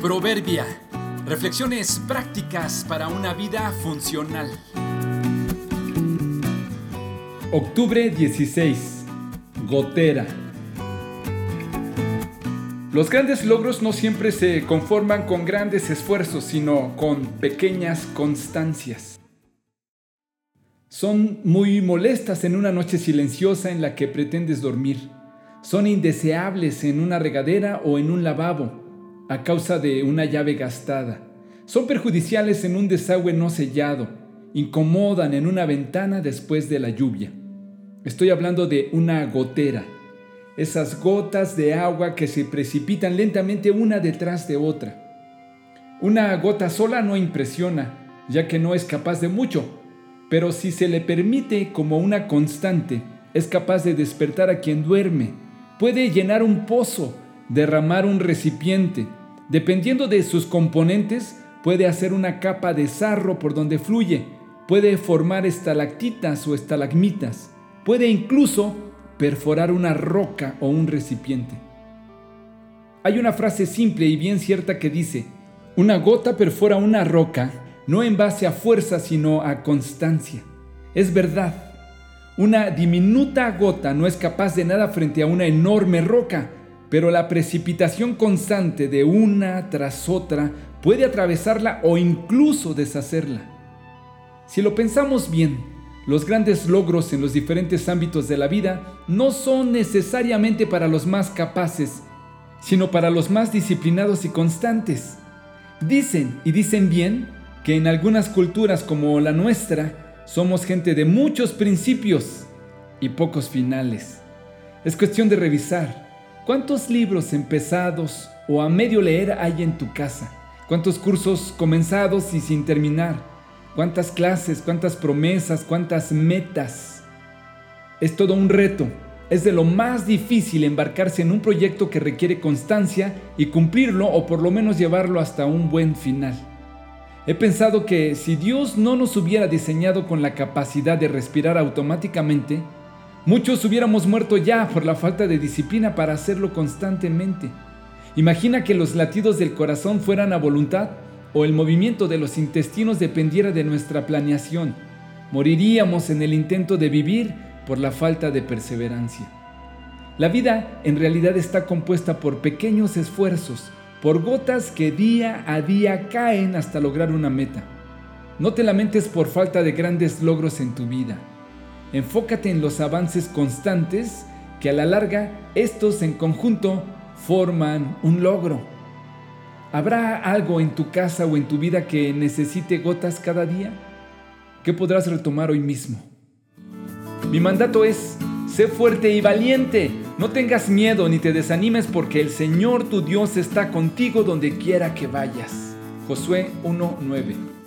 Proverbia. Reflexiones prácticas para una vida funcional. Octubre 16. Gotera. Los grandes logros no siempre se conforman con grandes esfuerzos, sino con pequeñas constancias. Son muy molestas en una noche silenciosa en la que pretendes dormir. Son indeseables en una regadera o en un lavabo a causa de una llave gastada. Son perjudiciales en un desagüe no sellado. Incomodan en una ventana después de la lluvia. Estoy hablando de una gotera. Esas gotas de agua que se precipitan lentamente una detrás de otra. Una gota sola no impresiona, ya que no es capaz de mucho, pero si se le permite como una constante, es capaz de despertar a quien duerme, puede llenar un pozo, derramar un recipiente, Dependiendo de sus componentes, puede hacer una capa de sarro por donde fluye, puede formar estalactitas o estalagmitas, puede incluso perforar una roca o un recipiente. Hay una frase simple y bien cierta que dice, una gota perfora una roca no en base a fuerza sino a constancia. Es verdad, una diminuta gota no es capaz de nada frente a una enorme roca, pero la precipitación constante de una tras otra puede atravesarla o incluso deshacerla. Si lo pensamos bien, los grandes logros en los diferentes ámbitos de la vida no son necesariamente para los más capaces, sino para los más disciplinados y constantes. Dicen, y dicen bien, que en algunas culturas como la nuestra somos gente de muchos principios y pocos finales. Es cuestión de revisar ¿Cuántos libros empezados o a medio leer hay en tu casa? ¿Cuántos cursos comenzados y sin terminar? ¿Cuántas clases, cuántas promesas, cuántas metas? Es todo un reto. Es de lo más difícil embarcarse en un proyecto que requiere constancia y cumplirlo o por lo menos llevarlo hasta un buen final. He pensado que si Dios no nos hubiera diseñado con la capacidad de respirar automáticamente, Muchos hubiéramos muerto ya por la falta de disciplina para hacerlo constantemente. Imagina que los latidos del corazón fueran a voluntad o el movimiento de los intestinos dependiera de nuestra planeación. Moriríamos en el intento de vivir por la falta de perseverancia. La vida en realidad está compuesta por pequeños esfuerzos, por gotas que día a día caen hasta lograr una meta. No te lamentes por falta de grandes logros en tu vida. Enfócate en los avances constantes que a la larga estos en conjunto forman un logro. ¿Habrá algo en tu casa o en tu vida que necesite gotas cada día? ¿Qué podrás retomar hoy mismo? Mi mandato es, sé fuerte y valiente. No tengas miedo ni te desanimes porque el Señor tu Dios está contigo donde quiera que vayas. Josué 1.9